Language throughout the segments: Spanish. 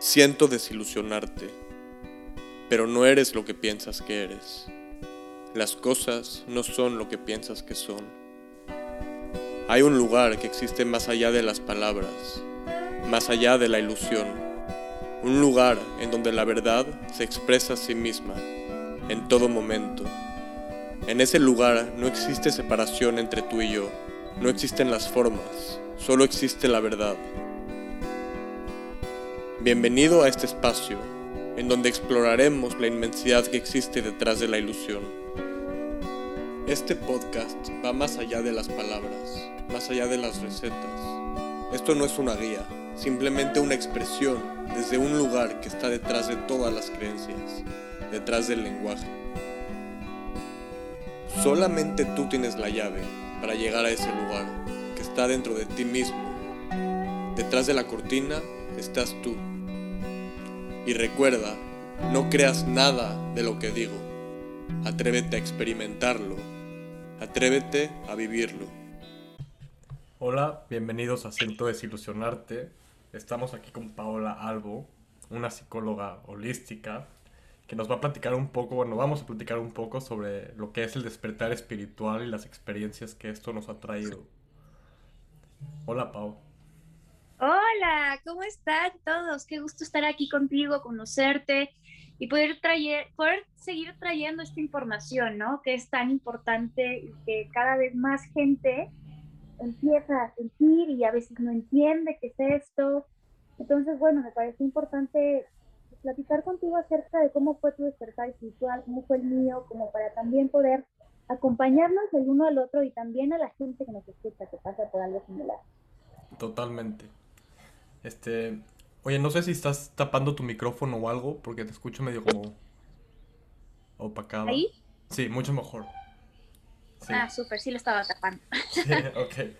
Siento desilusionarte, pero no eres lo que piensas que eres. Las cosas no son lo que piensas que son. Hay un lugar que existe más allá de las palabras, más allá de la ilusión. Un lugar en donde la verdad se expresa a sí misma, en todo momento. En ese lugar no existe separación entre tú y yo, no existen las formas, solo existe la verdad. Bienvenido a este espacio, en donde exploraremos la inmensidad que existe detrás de la ilusión. Este podcast va más allá de las palabras, más allá de las recetas. Esto no es una guía, simplemente una expresión desde un lugar que está detrás de todas las creencias, detrás del lenguaje. Solamente tú tienes la llave para llegar a ese lugar que está dentro de ti mismo. Detrás de la cortina estás tú. Y recuerda, no creas nada de lo que digo. Atrévete a experimentarlo. Atrévete a vivirlo. Hola, bienvenidos a Siento Desilusionarte. Estamos aquí con Paola Albo, una psicóloga holística que nos va a platicar un poco, bueno, vamos a platicar un poco sobre lo que es el despertar espiritual y las experiencias que esto nos ha traído. Hola, Pau. Hola, ¿cómo están todos? Qué gusto estar aquí contigo, conocerte y poder, traer, poder seguir trayendo esta información, ¿no? Que es tan importante y que cada vez más gente empieza a sentir y a veces no entiende qué es esto. Entonces, bueno, me parece importante platicar contigo acerca de cómo fue tu despertar espiritual, cómo fue el mío, como para también poder acompañarnos el uno al otro y también a la gente que nos escucha, que pasa por algo similar. Totalmente. Este, oye, no sé si estás tapando tu micrófono o algo, porque te escucho medio como opacado. ¿Ahí? Sí, mucho mejor. Ah, súper, sí lo estaba tapando. Sí, ok.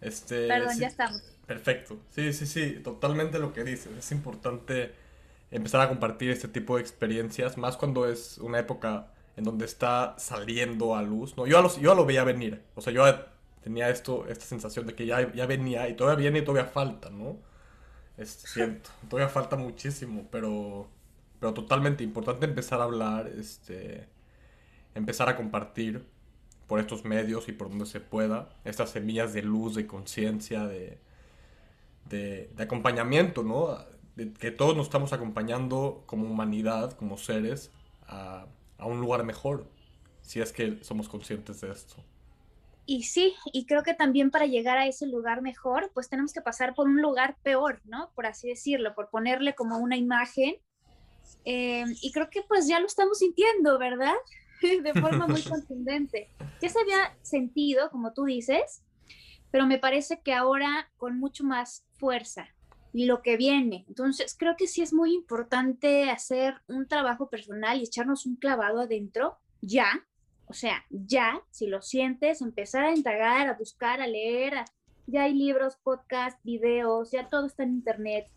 Este, Perdón, ya estamos. Perfecto. Sí, sí, sí, totalmente lo que dices. Es importante empezar a compartir este tipo de experiencias, más cuando es una época en donde está saliendo a luz. No, yo, lo, yo lo veía venir. O sea, yo tenía esto, esta sensación de que ya, ya venía y todavía viene y todavía falta, ¿no? Es cierto, todavía falta muchísimo, pero, pero totalmente importante empezar a hablar, este, empezar a compartir por estos medios y por donde se pueda estas semillas de luz, de conciencia, de, de, acompañamiento, ¿no? Que todos nos estamos acompañando como humanidad, como seres, a, a un lugar mejor, si es que somos conscientes de esto. Y sí, y creo que también para llegar a ese lugar mejor, pues tenemos que pasar por un lugar peor, ¿no? Por así decirlo, por ponerle como una imagen. Eh, y creo que pues ya lo estamos sintiendo, ¿verdad? de forma muy contundente. Ya se había sentido, como tú dices, pero me parece que ahora con mucho más fuerza y lo que viene. Entonces, creo que sí es muy importante hacer un trabajo personal y echarnos un clavado adentro ya, o sea, ya, si lo sientes, empezar a indagar, a buscar, a leer, ya hay libros, podcasts, videos, ya todo está en internet.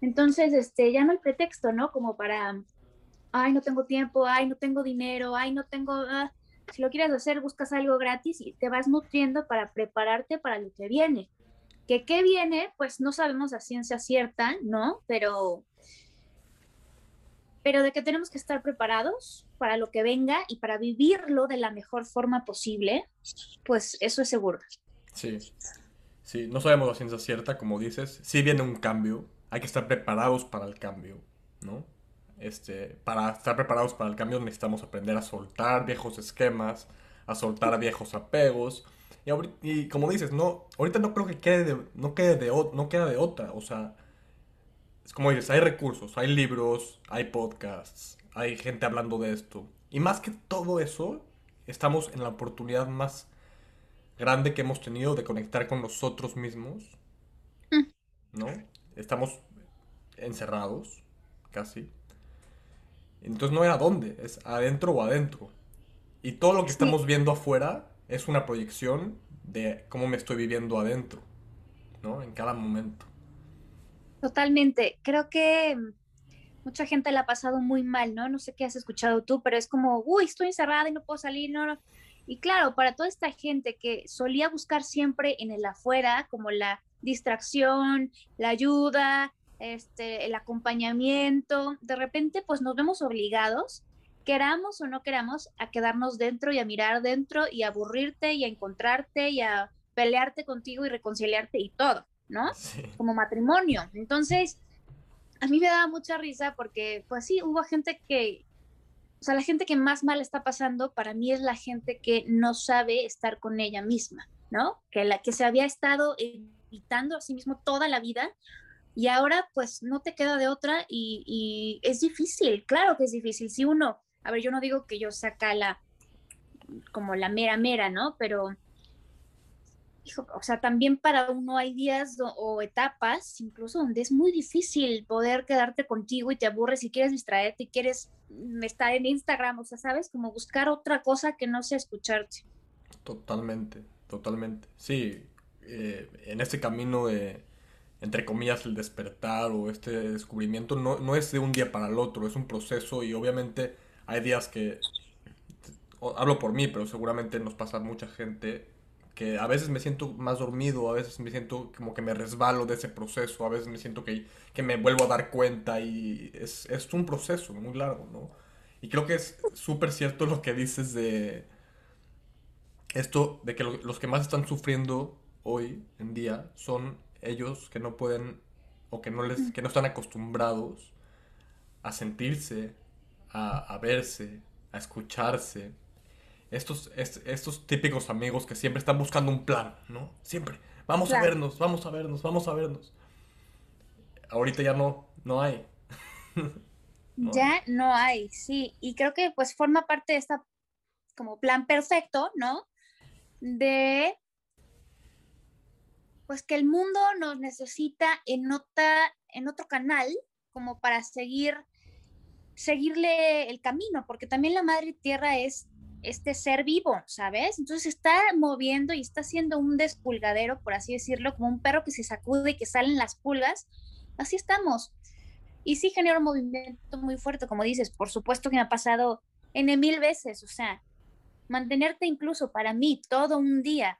Entonces, este, ya no hay pretexto, ¿no? Como para, ay, no tengo tiempo, ay, no tengo dinero, ay, no tengo... Ah". Si lo quieres hacer, buscas algo gratis y te vas nutriendo para prepararte para lo que viene. Que qué viene, pues no sabemos a ciencia cierta, ¿no? Pero pero de que tenemos que estar preparados para lo que venga y para vivirlo de la mejor forma posible, pues eso es seguro. Sí, sí, no sabemos la ciencia cierta, como dices, si viene un cambio, hay que estar preparados para el cambio, ¿no? Este, para estar preparados para el cambio necesitamos aprender a soltar viejos esquemas, a soltar viejos apegos. Y, y como dices, no, ahorita no creo que quede de, no, quede de, no queda de otra. O sea, es como dices, hay recursos, hay libros, hay podcasts, hay gente hablando de esto. Y más que todo eso, estamos en la oportunidad más grande que hemos tenido de conectar con nosotros mismos. Mm. ¿No? Estamos encerrados, casi. Entonces no era dónde, es adentro o adentro. Y todo lo que estamos viendo afuera es una proyección de cómo me estoy viviendo adentro, ¿no? En cada momento. Totalmente. Creo que mucha gente la ha pasado muy mal, ¿no? No sé qué has escuchado tú, pero es como, uy, estoy encerrada y no puedo salir, no, no. Y claro, para toda esta gente que solía buscar siempre en el afuera, como la distracción, la ayuda, este, el acompañamiento, de repente pues nos vemos obligados, queramos o no queramos, a quedarnos dentro y a mirar dentro y a aburrirte y a encontrarte y a pelearte contigo y reconciliarte y todo, ¿no? Como matrimonio. Entonces, a mí me daba mucha risa porque, pues sí, hubo gente que, o sea, la gente que más mal está pasando para mí es la gente que no sabe estar con ella misma, ¿no? Que la que se había estado evitando a sí mismo toda la vida y ahora pues no te queda de otra y, es difícil, claro que es difícil. Si uno, a ver, yo no digo que yo saca la, como la mera mera, ¿no? Pero, o sea, también para uno hay días o etapas, incluso donde es muy difícil poder quedarte contigo y te aburres y quieres distraerte y quieres estar en Instagram, o sea, ¿sabes? Como buscar otra cosa que no sea escucharte. Totalmente, totalmente. Sí, eh, en este camino de entre comillas, el despertar o este descubrimiento no, no es de un día para el otro, es un proceso y obviamente hay días que, hablo por mí, pero seguramente nos pasa mucha gente que a veces me siento más dormido, a veces me siento como que me resbalo de ese proceso, a veces me siento que, que me vuelvo a dar cuenta y es, es un proceso muy largo, ¿no? Y creo que es súper cierto lo que dices de esto, de que los que más están sufriendo hoy en día son ellos que no pueden o que no, les, que no están acostumbrados a sentirse, a, verse, a escucharse. Estos, estos típicos amigos que siempre están buscando un plan, ¿no? Siempre. Vamos a vernos, vamos a vernos, vamos a vernos. Ahorita ya no, no hay. ya no hay, sí. Y creo que pues forma parte de esta como plan perfecto, ¿no? De pues que el mundo nos necesita en, otra, en otro canal como para seguir, seguirle el camino, porque también la madre tierra es este ser vivo, ¿sabes? Entonces está moviendo y está haciendo un despulgadero, por así decirlo, como un perro que se sacude y que salen las pulgas. Así estamos. Y sí genera un movimiento muy fuerte, como dices, por supuesto que me ha pasado en mil veces, o sea, mantenerte incluso para mí todo un día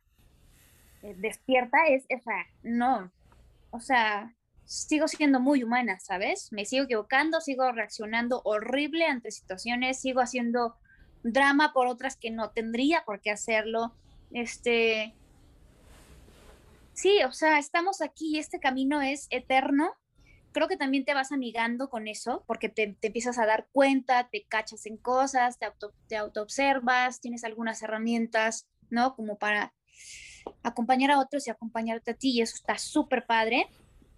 eh, despierta es, esa, no, o sea, sigo siendo muy humana, ¿sabes? Me sigo equivocando, sigo reaccionando horrible ante situaciones, sigo haciendo drama por otras que no tendría por qué hacerlo. Este, sí, o sea, estamos aquí y este camino es eterno. Creo que también te vas amigando con eso, porque te, te empiezas a dar cuenta, te cachas en cosas, te auto, te autoobservas, tienes algunas herramientas, ¿no? Como para acompañar a otros y acompañarte a ti, y eso está súper padre,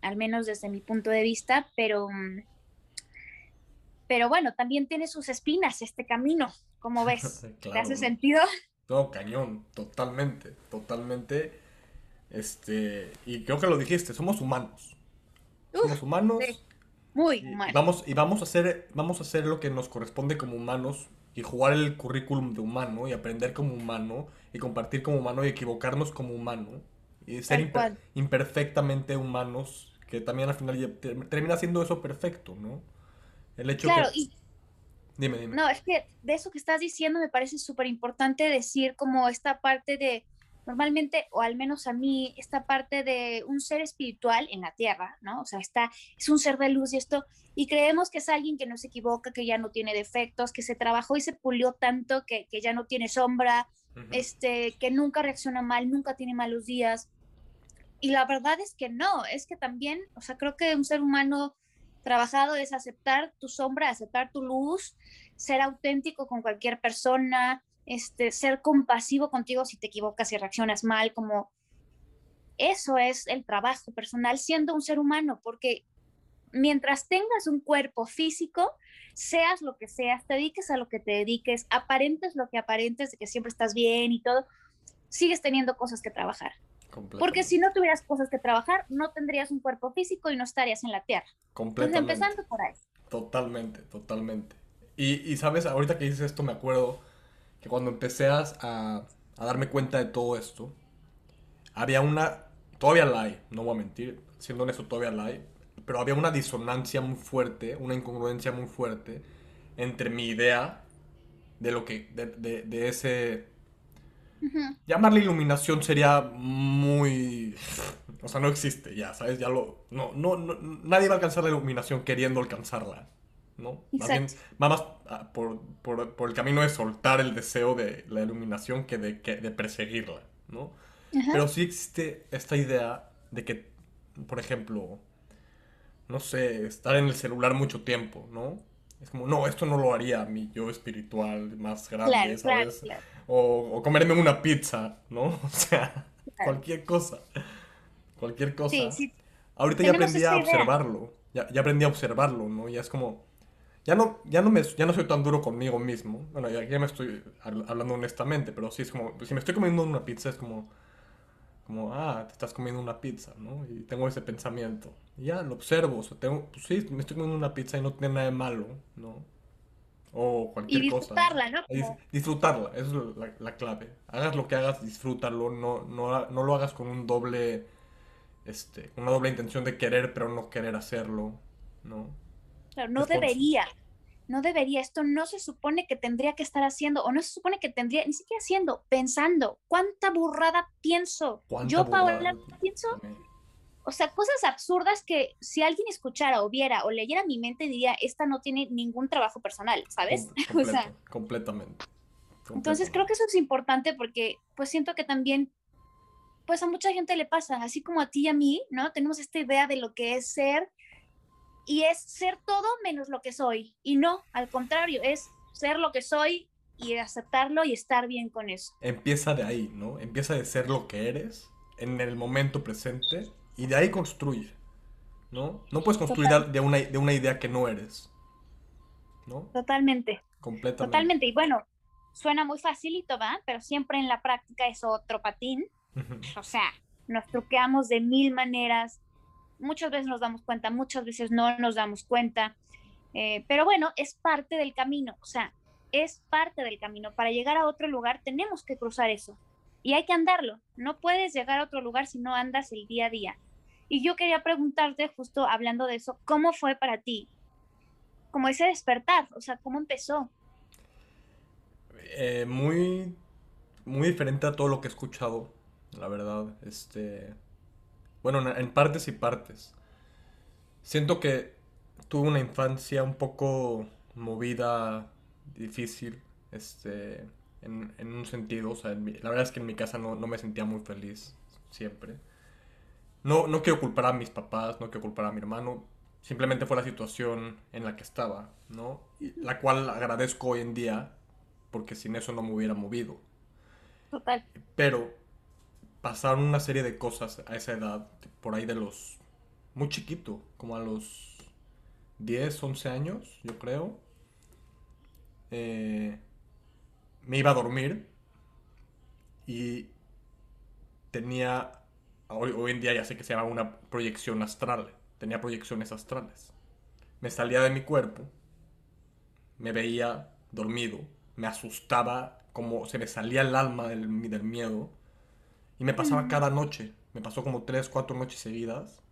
al menos desde mi punto de vista, pero, mm, pero bueno, también tiene sus espinas este camino, como ves? ¿Te hace sentido? Todo cañón, totalmente, totalmente. Este, y creo que lo dijiste, somos humanos. somos humanos. Muy humanos. Vamos, y vamos a hacer, vamos a hacer lo que nos corresponde como humanos y jugar el currículum de humano y aprender como humano y compartir como humano y equivocarnos como humano y ser imperfectamente humanos, que también al final termina siendo eso perfecto, ¿no? El hecho claro, Y... Dime, dime. No, es que de eso que estás diciendo me parece súper importante decir como esta parte de normalmente, o al menos a mí, esta parte de un ser espiritual en la tierra, ¿no? O sea, está, es un ser de luz y esto, y creemos que es alguien que no se equivoca, que ya no tiene defectos, que se trabajó y se pulió tanto que, que ya no tiene sombra, este, que nunca reacciona mal, nunca tiene malos días. Y la verdad es que no, es que también, o sea, creo que un ser humano trabajado es aceptar tu sombra, aceptar tu luz, ser auténtico con cualquier persona, este, ser compasivo contigo si te equivocas y reaccionas mal, como eso es el trabajo personal siendo un ser humano, porque mientras tengas un cuerpo físico, seas lo que seas, te dediques a lo que te dediques, aparentes lo que aparentes de que siempre estás bien y todo, sigues teniendo cosas que trabajar. Porque si no tuvieras cosas que trabajar, no tendrías un cuerpo físico y no estarías en la tierra. Completamente. Entonces, empezando por ahí. Totalmente, totalmente. Y, y sabes, ahorita que dices esto me acuerdo que cuando empecé a, a, darme cuenta de todo esto, había una, todavía la hay, no voy a mentir, siendo honesto todavía la hay, pero había una disonancia muy fuerte, una incongruencia muy fuerte entre mi idea de lo que, de, de, ese... Llamarle iluminación sería muy... O sea, no existe ya, ¿sabes? Ya lo... No, no, no, nadie va a alcanzar la iluminación queriendo alcanzarla, ¿no? Más bien, va más ah, por, por, por, el camino de soltar el deseo de la iluminación que de, que, de perseguirla, ¿no? Pero sí existe esta idea de que, por ejemplo, no sé, estar en el celular mucho tiempo, ¿no? Es como, no, esto no lo haría mi yo espiritual más grande, ¿sabes? O, o, comerme una pizza, ¿no? O sea, cualquier cosa. Cualquier cosa. Sí, sí. Ahorita ya aprendí a observarlo. Ya, ya, aprendí a observarlo, ¿no? Ya es como. Ya no, ya, no me, ya no soy tan duro conmigo mismo. Bueno, ya, ya me estoy hablando honestamente, pero sí es como. Si me estoy comiendo una pizza, es como como, ah, te estás comiendo una pizza, ¿no? Y tengo ese pensamiento. Y ya, lo observo, o sea, tengo, pues sí, me estoy comiendo una pizza y no tiene nada de malo, ¿no? O cualquier y disfrutarla, ¿no? Disfrutarla, eso es la, clave. Hagas lo que hagas, disfrútalo, no, no, no lo hagas con un doble, este, una doble intención de querer pero no querer hacerlo, ¿no? Claro, no debería no debería, esto no se supone que tendría que estar haciendo, o no se supone que tendría, ni siquiera haciendo, pensando, ¿cuánta burrada pienso? Yo, Paola, pienso, o sea, cosas absurdas que si alguien escuchara o viera o leyera mi mente diría, esta no tiene ningún trabajo personal, ¿sabes? o sea, completamente. Entonces creo que eso es importante porque pues siento que también pues a mucha gente le pasa, así como a ti y a mí, ¿no? Tenemos esta idea de lo que es ser y es ser todo menos lo que soy. Y no, al contrario, es ser lo que soy y aceptarlo y estar bien con eso. Empieza de ahí, ¿no? Empieza de ser lo que eres en el momento presente y de ahí construye, ¿no? No puedes construir de una, de una idea que no eres, ¿no? Totalmente. Completamente. Totalmente. Y bueno, suena muy facilito, ¿va? Pero siempre en la práctica es otro patín. O sea, nos truqueamos de mil maneras, muchas veces nos damos cuenta, muchas veces no nos damos cuenta, eh, pero bueno, es parte del camino, o sea, es parte del camino. Para llegar a otro lugar tenemos que cruzar eso y hay que andarlo. No puedes llegar a otro lugar si no andas el día a día. Y yo quería preguntarte, justo hablando de eso, ¿cómo fue para ti? Como ese despertar, o sea, ¿cómo empezó? Eh, muy, muy diferente a todo lo que he escuchado, la verdad. Este, bueno, en partes y partes. Siento que tuve una infancia un poco movida, difícil, este, en, un sentido. O sea, la verdad es que en mi casa no, me sentía muy feliz siempre. No, no quiero culpar a mis papás, no quiero culpar a mi hermano. Simplemente fue la situación en la que estaba, ¿no? la cual agradezco hoy en día, porque sin eso no me hubiera movido. Total. Pero pasaron una serie de cosas a esa edad, por ahí de los... Muy chiquito, como a los 10, 11 años, yo creo. Eh, me iba a dormir y tenía, hoy, hoy, en día ya sé que se llama una proyección astral, tenía proyecciones astrales. Me salía de mi cuerpo, me veía dormido, me asustaba, como se me salía el alma del, del miedo y me pasaba cada noche. Me pasó como tres, cuatro noches seguidas.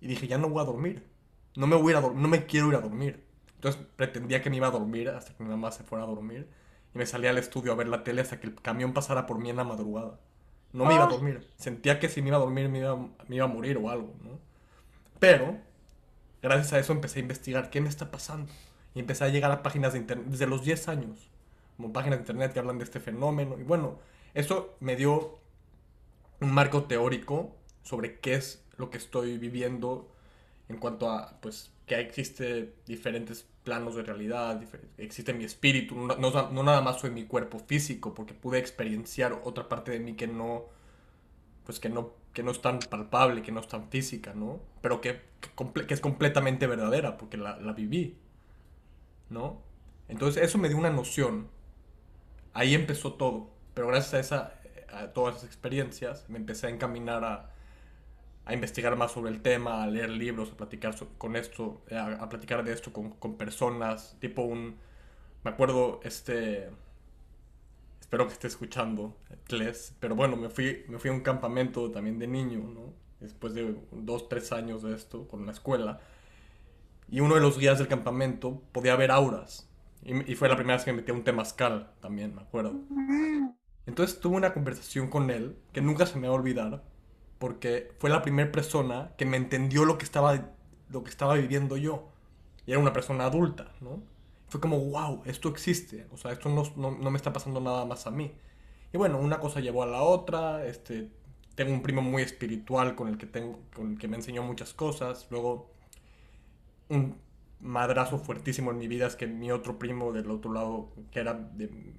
Y dije, ya no voy a dormir. No me voy a, no me quiero ir a dormir. Entonces pretendía que me iba a dormir hasta que mi mamá se fuera a dormir. Y me salía al estudio a ver la tele hasta que el camión pasara por mí en la madrugada. No me iba a dormir. Sentía que si me iba a dormir me iba, me iba a morir o algo, ¿no? Pero, gracias a eso empecé a investigar qué me está pasando. Y empecé a llegar a páginas de internet desde los 10 años. Como páginas de internet que hablan de este fenómeno. Y bueno, eso me dio un marco teórico sobre qué es lo que estoy viviendo en cuanto a, pues, que existe diferentes planos de realidad, existe mi espíritu, no, no, nada más soy mi cuerpo físico, porque pude experienciar otra parte de mí que no, pues que no, que no es tan palpable, que no es tan física, ¿no? Pero que, que, es completamente verdadera, porque la, la viví, ¿no? Entonces eso me dio una noción, ahí empezó todo, pero gracias a esa a todas esas experiencias, me empecé a encaminar a, a investigar más sobre el tema, a leer libros, a platicar con esto, a, platicar de esto con, con, personas, tipo un... Me acuerdo, este... Espero que esté escuchando, Tles, pero bueno, me fui, me fui a un campamento también de niño, ¿no? Después de dos, tres años de esto, con la escuela. Y uno de los guías del campamento podía ver auras. Y, y fue la primera vez que me metí a un temazcal también, me acuerdo. Entonces tuve una conversación con él que nunca se me va a olvidar, porque fue la primera persona que me entendió lo que estaba, lo que estaba viviendo yo. Y era una persona adulta, ¿no? Fue como, wow, esto existe. O sea, esto no, no, me está pasando nada más a mí. Y bueno, una cosa llevó a la otra. Este, tengo un primo muy espiritual con el que, tengo, con el que me enseñó muchas cosas. Luego, un madrazo fuertísimo en mi vida es que mi otro primo del otro lado, que era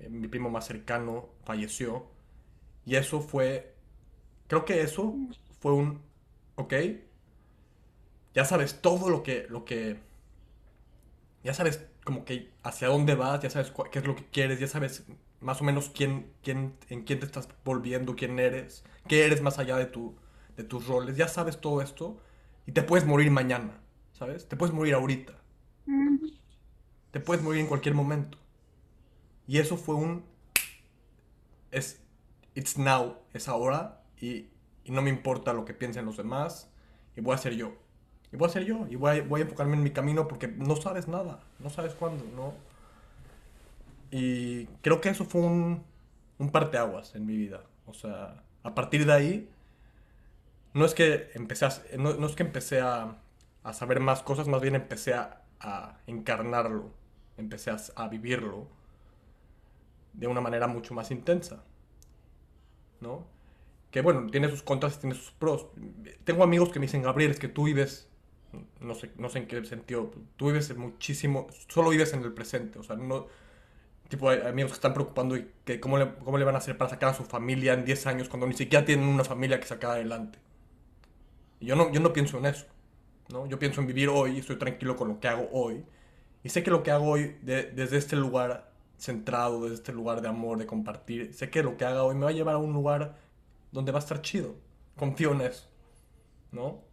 mi primo más cercano, falleció. Y eso fue, creo que eso fue un, ok, ya sabes todo lo que, lo que, ya sabes como que hacia dónde vas, ya sabes qué es lo que quieres, ya sabes más o menos quién, quién, en quién te estás volviendo, quién eres, qué eres más allá de, tu, de tus roles, ya sabes todo esto y te puedes morir mañana, ¿sabes? Te puedes morir ahorita. Te puedes morir en cualquier momento. Y eso fue un... Es... It's now, es ahora y, no me importa lo que piensen los demás y voy a ser yo. Y voy a ser yo y voy a, enfocarme en mi camino porque no sabes nada, no sabes cuándo, ¿no? Y creo que eso fue un, un parteaguas en mi vida. O sea, a partir de ahí, no es que empecé a, no es que empecé a, a saber más cosas, más bien empecé a, a encarnarlo, empecé a, vivirlo de una manera mucho más intensa, ¿no? Que bueno, tiene sus contras y tiene sus pros. Tengo amigos que me dicen, Gabriel, es que tú vives, no sé, no sé en qué sentido, tú vives muchísimo, solo vives en el presente, o sea, no, tipo, hay amigos que están preocupando y que cómo le, cómo le van a hacer para sacar a su familia en 10 años cuando ni siquiera tienen una familia que sacar adelante. Y yo no, yo no pienso en eso. ¿no? Yo pienso en vivir hoy, estoy tranquilo con lo que hago hoy. Y sé que lo que hago hoy, desde este lugar centrado, desde este lugar de amor, de compartir, sé que lo que haga hoy me va a llevar a un lugar donde va a estar chido. Confío en eso, ¿no?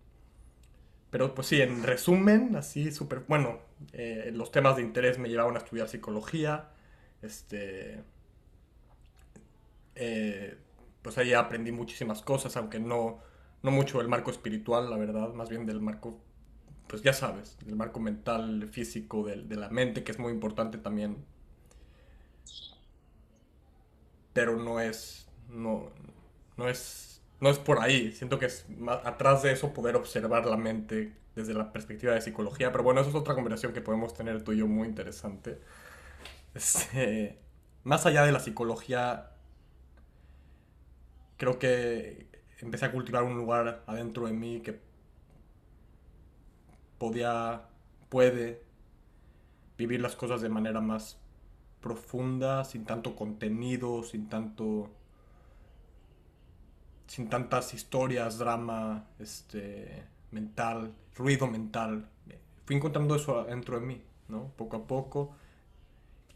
Pero pues sí, en resumen, así súper... Bueno, eh, los temas de interés me llevaron a estudiar psicología. Este... Eh, pues ahí aprendí muchísimas cosas, aunque no no mucho del marco espiritual, la verdad, más bien del marco, pues ya sabes, del marco mental, físico, de, la mente, que es muy importante también. Pero no es, no, no es, no es por ahí. Siento que es atrás de eso poder observar la mente desde la perspectiva de psicología. Pero bueno, eso es otra conversación que podemos tener tú y yo muy interesante. Este, más allá de la psicología, creo que empecé a cultivar un lugar adentro de mí que podía, puede vivir las cosas de manera más profunda, sin tanto contenido, sin tanto sin tantas historias, drama, este mental, ruido mental. Fui encontrando eso adentro de mí, ¿no? Poco a poco.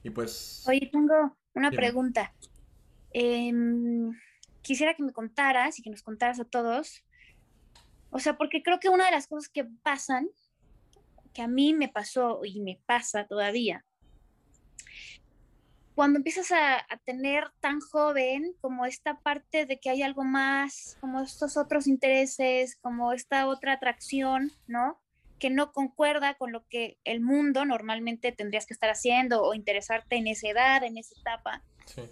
Y pues Oye, tengo una pregunta. Eh, quisiera que me contaras y que nos contaras a todos, o sea, porque creo que una de las cosas que pasan, que a mí me pasó y me pasa todavía, cuando empiezas a, tener tan joven como esta parte de que hay algo más, como estos otros intereses, como esta otra atracción, ¿no? Que no concuerda con lo que el mundo normalmente tendrías que estar haciendo o interesarte en esa edad, en esa etapa. Sí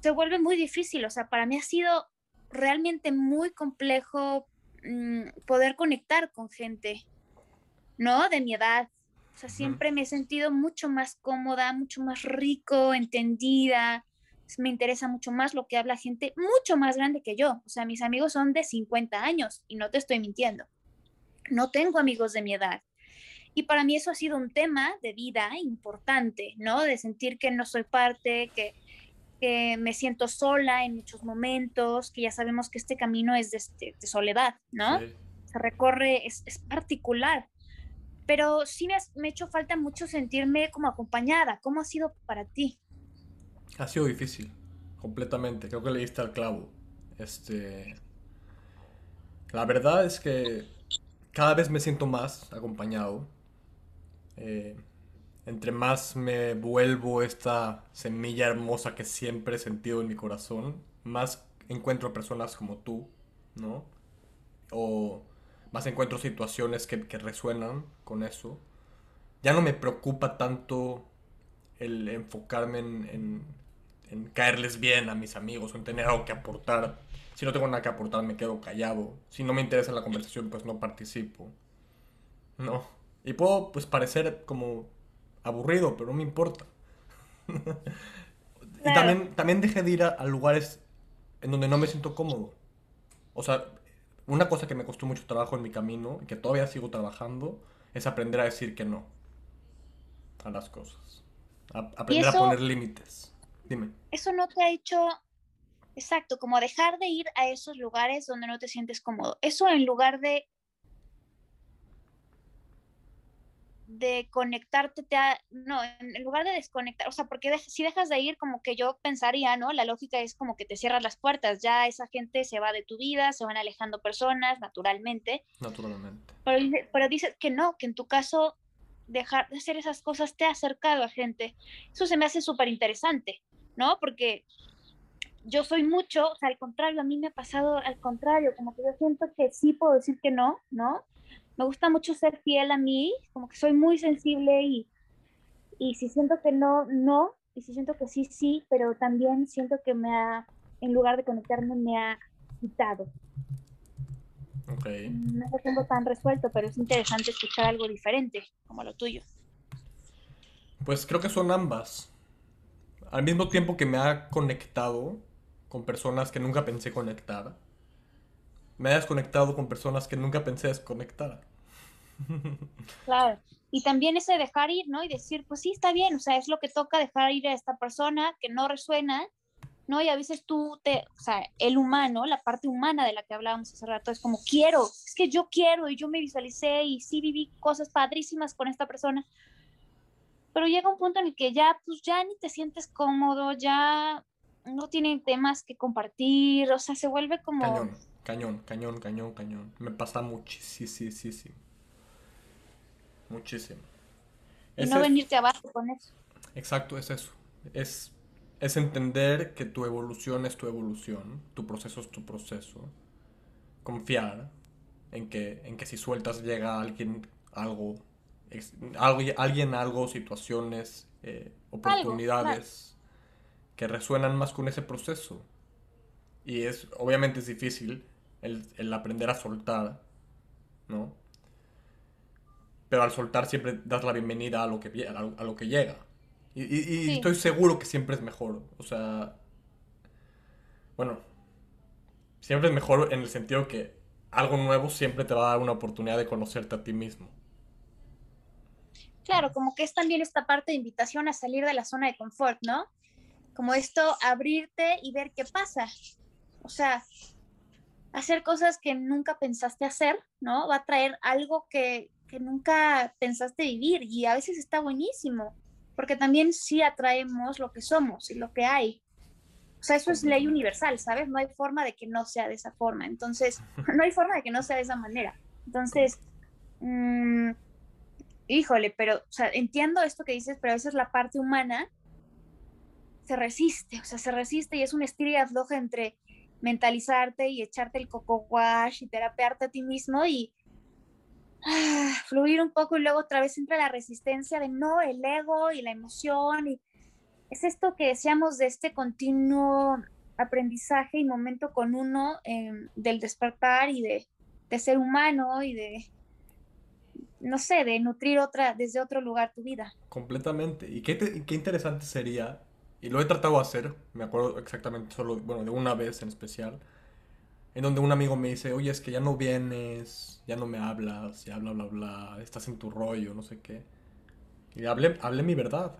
se vuelve muy difícil. O sea, para mí ha sido realmente muy complejo mm, poder conectar con gente, ¿no? De mi edad. Sea, siempre me he sentido mucho más cómoda, mucho más rico, entendida. Me interesa mucho más lo que habla gente mucho más grande que yo. O sea, mis amigos son de 50 años y no te estoy mintiendo. No tengo amigos de mi edad. Y para mí eso ha sido un tema de vida importante, ¿no? De sentir que no soy parte, que, que me siento sola en muchos momentos, que ya sabemos que este camino es de, este, soledad, ¿no? Se recorre, es, particular, pero sí me, ha hecho falta mucho sentirme como acompañada. ¿Cómo ha sido para ti? Ha sido difícil, completamente. Creo que le diste al clavo. Este, la verdad es que cada vez me siento más acompañado. Eh, entre más me vuelvo esta semilla hermosa que siempre he sentido en mi corazón, más encuentro personas como tú, ¿no? O más encuentro situaciones que, resuenan con eso. Ya no me preocupa tanto el enfocarme en, en, caerles bien a mis amigos o en tener algo que aportar, Si no tengo nada que aportar, me quedo callado. Si no me interesa la conversación, pues no participo. No. Y puedo, pues, parecer como aburrido, pero no me importa. Y también, también dejé de ir a, lugares en donde no me siento cómodo. O sea, una cosa que me costó mucho trabajo en mi camino y que todavía sigo trabajando es aprender a decir que no a las cosas. aprender a poner límites. Dime. Eso no te ha hecho, exacto, como dejar de ir a esos lugares donde no te sientes cómodo. Eso en lugar de de conectarte, te no, en lugar de desconectar, o sea, porque si dejas de ir, como que yo pensaría, ¿no? La lógica es como que te cierras las puertas, ya esa gente se va de tu vida, se van alejando personas, naturalmente. Naturalmente. Pero, pero dices que no, que en tu caso dejar de hacer esas cosas te ha acercado a gente. Eso se me hace súper interesante, ¿no? Porque yo soy mucho, o sea, al contrario, a mí me ha pasado al contrario, como que yo siento que sí puedo decir que no, ¿no? Me gusta mucho ser fiel a mí, como que soy muy sensible y, y si siento que no, no, y si siento que sí, sí, pero también siento que me ha, en lugar de conectarme, me ha quitado. Okay. No lo tengo tan resuelto, pero es interesante escuchar algo diferente, como lo tuyo. Pues creo que son ambas. Al mismo tiempo que me ha conectado con personas que nunca pensé conectar, me ha desconectado con personas que nunca pensé desconectar. Claro. Y también ese dejar ir, ¿no? Y decir, pues sí, está bien, o sea, es lo que toca dejar ir a esta persona que no resuena, ¿no? Y a veces tú te, o sea, el humano, la parte humana de la que hablábamos hace rato, es como, quiero, es que yo quiero y yo me visualicé y sí viví cosas padrísimas con esta persona, pero llega un punto en el que ya, pues ya ni te sientes cómodo, ya no tienen temas que compartir, o sea, se vuelve como... Cañón, cañón, cañón, cañón, cañón. Me pasa muchísimo. Muchísimo. Y no venirte abajo con eso. Exacto, es eso. Es, es entender que tu evolución es tu evolución, tu proceso es tu proceso. Confiar en que, en que si sueltas llega alguien algo, algo alguien algo, situaciones, eh, oportunidades que resuenan más con ese proceso. Y es, obviamente es difícil el, el aprender a soltar, ¿no? Pero al soltar siempre das la bienvenida a lo que, a lo, que llega. Y, estoy seguro que siempre es mejor. O sea, bueno, siempre es mejor en el sentido que algo nuevo siempre te va a dar una oportunidad de conocerte a ti mismo. Claro, como que es también esta parte de invitación a salir de la zona de confort, ¿no? Como esto, abrirte y ver qué pasa. O sea, hacer cosas que nunca pensaste hacer, ¿no? Va a traer algo que, que nunca pensaste vivir y a veces está buenísimo, porque también sí atraemos lo que somos y lo que hay. O sea, eso es ley universal, ¿sabes? No hay forma de que no sea de esa forma. Entonces, no hay forma de que no sea de esa manera. Entonces, mm, híjole, pero, o sea, entiendo esto que dices, pero a veces la parte humana se resiste, o sea, se resiste y es un estilo y afloja entre mentalizarte y echarte el coco wash y terapearte a ti mismo y, Ah, fluir un poco y luego otra vez entra la resistencia de no, el ego y la emoción. Y es esto que decíamos de este continuo aprendizaje y momento con uno em, del despertar y de, ser humano y de, no sé, de nutrir otra, desde otro lugar tu vida. Completamente. Y qué, qué interesante sería, y lo he tratado de hacer, me acuerdo exactamente solo, bueno, de una vez en especial, en donde un amigo me dice, oye, es que ya no vienes, ya no me hablas, ya bla, bla, bla, estás en tu rollo, no sé qué. Y hablé, hablé mi verdad.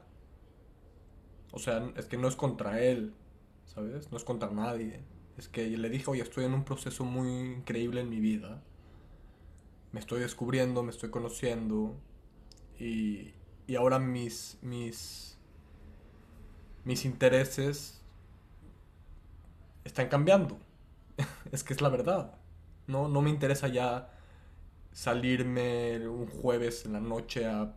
O sea, es que no es contra él, ¿sabes? No es contra nadie. Es que le dije, oye, estoy en un proceso muy increíble en mi vida. Me estoy descubriendo, me estoy conociendo. Y, y ahora mis, mis, mis intereses están cambiando es que es la verdad. No, no me interesa ya salirme un jueves en la noche a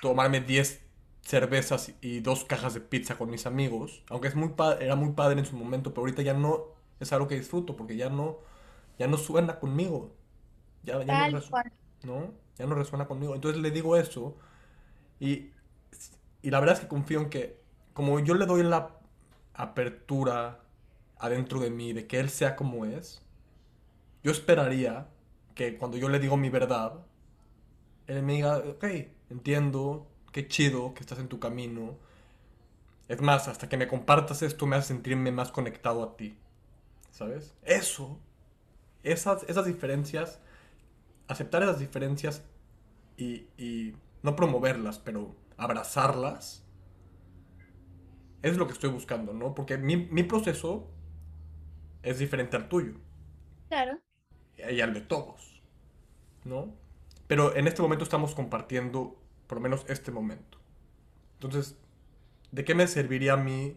tomarme 10 cervezas y dos cajas de pizza con mis amigos. Aunque es muy era muy padre en su momento, pero ahorita ya no es algo que disfruto porque ya no, ya no suena conmigo. Ya, ya no, resuena, ¿no? Ya no resuena conmigo. Entonces le digo eso y, y la verdad es que confío en que como yo le doy la apertura adentro de mí, de que él sea como es, yo esperaría que cuando yo le digo mi verdad, él me diga, ok, entiendo, qué chido que estás en tu camino. Es más, hasta que me compartas esto me hace sentirme más conectado a ti. ¿Sabes? Eso, esas, esas diferencias, aceptar esas diferencias y, y no promoverlas, pero abrazarlas, es lo que estoy buscando, ¿no? Porque mi, mi proceso es diferente al tuyo. Claro. Y al de todos, ¿no? Pero en este momento estamos compartiendo, por lo menos este momento. Entonces, ¿de qué me serviría a mí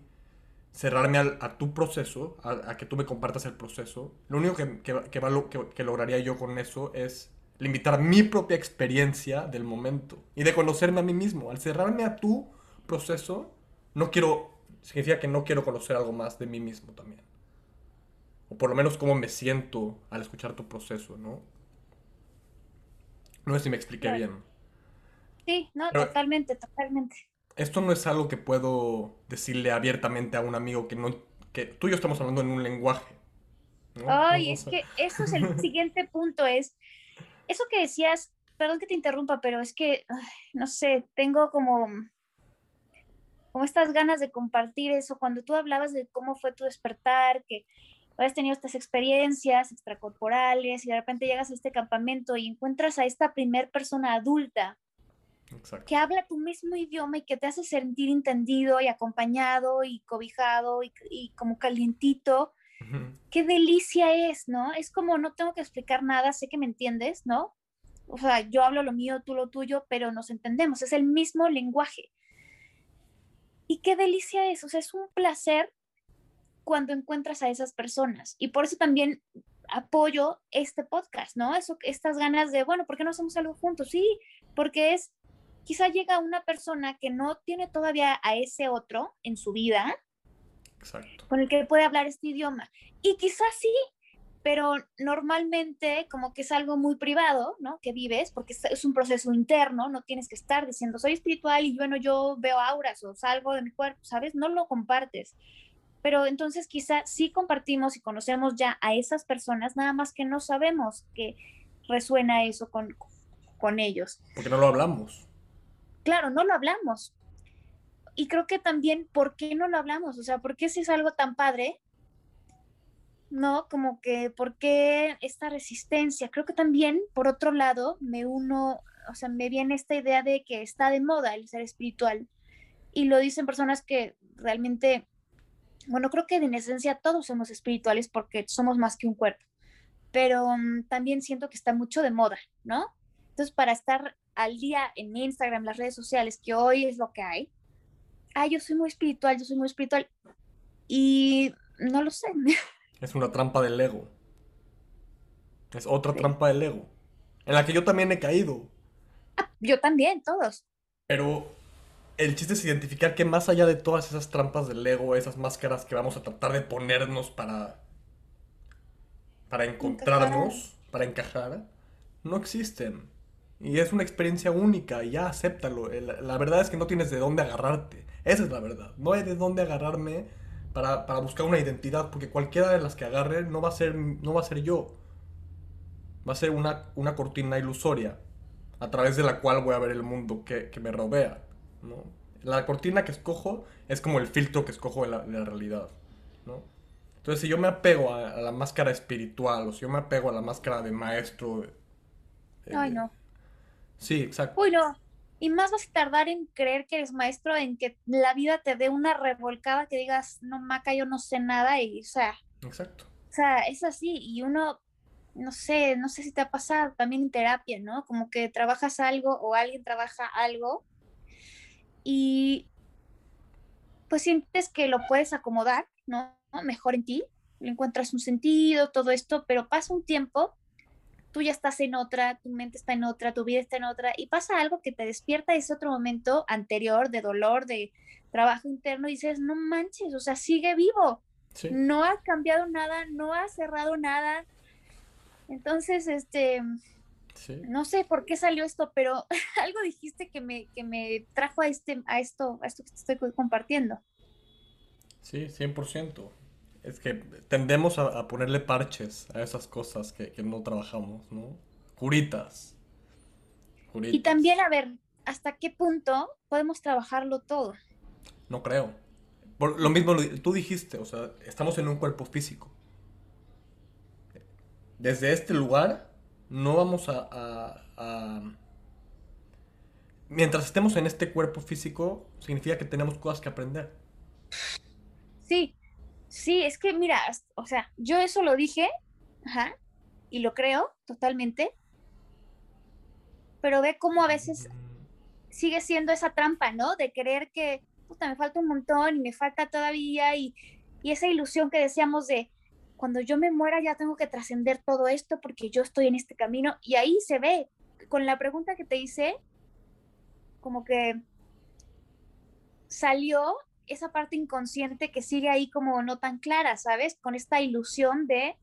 cerrarme a tu proceso, a, que tú me compartas el proceso? Lo único que, que, que, que lograría yo con eso es limitar mi propia experiencia del momento y de conocerme a mí mismo. Al cerrarme a tu proceso, no quiero, significa que no quiero conocer algo más de mí mismo también. O por lo menos cómo me siento al escuchar tu proceso, ¿no? No sé si me expliqué bien. Sí, no, totalmente, totalmente. Esto no es algo que puedo decirle abiertamente a un amigo que no, que tú y yo estamos hablando en un lenguaje. Ay, es que eso es el siguiente punto, es eso que decías, perdón que te interrumpa, pero es que, no sé, tengo como, como estas ganas de compartir eso. Cuando tú hablabas de cómo fue tu despertar, que has tenido estas experiencias extracorporales y de repente llegas a este campamento y encuentras a esta primer persona adulta que habla tu mismo idioma y que te hace sentir entendido y acompañado y cobijado y, como calientito. Qué delicia es, ¿no? Es como no tengo que explicar nada, sé que me entiendes, ¿no? O sea, yo hablo lo mío, tú lo tuyo, pero nos entendemos, es el mismo lenguaje. Y qué delicia es, o sea, es un placer cuando encuentras a esas personas. Y por eso también apoyo este podcast, ¿no? Eso, estas ganas de, bueno, ¿por qué no hacemos algo juntos? Sí, porque es, quizá llega una persona que no tiene todavía a ese otro en su vida, con el que puede hablar este idioma. Y quizás sí, pero normalmente como que es algo muy privado, ¿no? Que vives, porque es un proceso interno, no tienes que estar diciendo, soy espiritual y bueno, yo veo auras o salgo de mi cuerpo, ¿sabes? No lo compartes pero entonces quizá sí compartimos y conocemos ya a esas personas, nada más que no sabemos que resuena eso con, con ellos. Porque no lo hablamos. Claro, no lo hablamos. Y creo que también, ¿por qué no lo hablamos? O sea, ¿por qué si es algo tan padre? ¿No? Como que, ¿por qué esta resistencia? Creo que también, por otro lado, me uno, o sea, me viene esta idea de que está de moda el ser espiritual. Y lo dicen personas que realmente bueno, creo que en esencia todos somos espirituales porque somos más que un cuerpo, pero mm, también siento que está mucho de moda, ¿no? Entonces, para estar al día en Instagram, las redes sociales, que hoy es lo que hay, ah, yo soy muy espiritual, yo soy muy espiritual, y no lo sé. Es una trampa del ego. Es otra trampa del ego. En la que yo también he caído. Ah, yo también, todos. Pero el chiste es identificar que más allá de todas esas trampas del ego, esas máscaras que vamos a tratar de ponernos para. para encontrarnos, para encajar, no existen. Y es una experiencia única, y ya acéptalo. La verdad es que no tienes de dónde agarrarte. Esa es la verdad. No hay de dónde agarrarme para, buscar una identidad, porque cualquiera de las que agarre no va a ser, no va a ser yo. Va a ser una, una cortina ilusoria, a través de la cual voy a ver el mundo que, que me rodea. ¿No? La cortina que escojo es como el filtro que escojo de la, realidad, ¿no? Entonces, si yo me apego a, la máscara espiritual o si yo me apego a la máscara de maestro... Eh, Ay, no. Sí, exacto. Uy, no. Y más vas a tardar en creer que eres maestro, en que la vida te dé una revolcada que digas, no, Maca, yo no sé nada y, o sea... Exacto. O sea, es así y uno, no sé, no sé si te ha pasado también en terapia, ¿no? Como que trabajas algo o alguien trabaja algo y pues sientes que lo puedes acomodar, ¿no? Mejor en ti, le encuentras un sentido, todo esto, pero pasa un tiempo, tú ya estás en otra, tu mente está en otra, tu vida está en otra, y pasa algo que te despierta ese otro momento anterior de dolor, de trabajo interno, y dices, no manches, o sea, sigue vivo, no ha cambiado nada, no ha cerrado nada. Entonces, este, no sé por qué salió esto, pero algo dijiste que me, que me trajo a, este, a, esto, a esto que te estoy compartiendo. Sí, 100%. es que tendemos a, ponerle parches a esas cosas que, no trabajamos, ¿no? Curitas. Y también, a ver, ¿hasta qué punto podemos trabajarlo todo? No creo. Por lo mismo tú dijiste, o sea, estamos en un cuerpo físico. Desde este lugar no vamos a, mientras estemos en este cuerpo físico, significa que tenemos cosas que aprender. Sí, sí, es que mira, o sea, yo eso lo dije, ajá, y lo creo totalmente, pero ve cómo a veces sigue siendo esa trampa, ¿no? De creer que, puta, me falta un montón y me falta todavía, y, y esa ilusión que decíamos de, cuando yo me muera ya tengo que trascender todo esto porque yo estoy en este camino, y ahí se ve, con la pregunta que te hice, como que salió esa parte inconsciente que sigue ahí como no tan clara, ¿sabes? Con esta ilusión de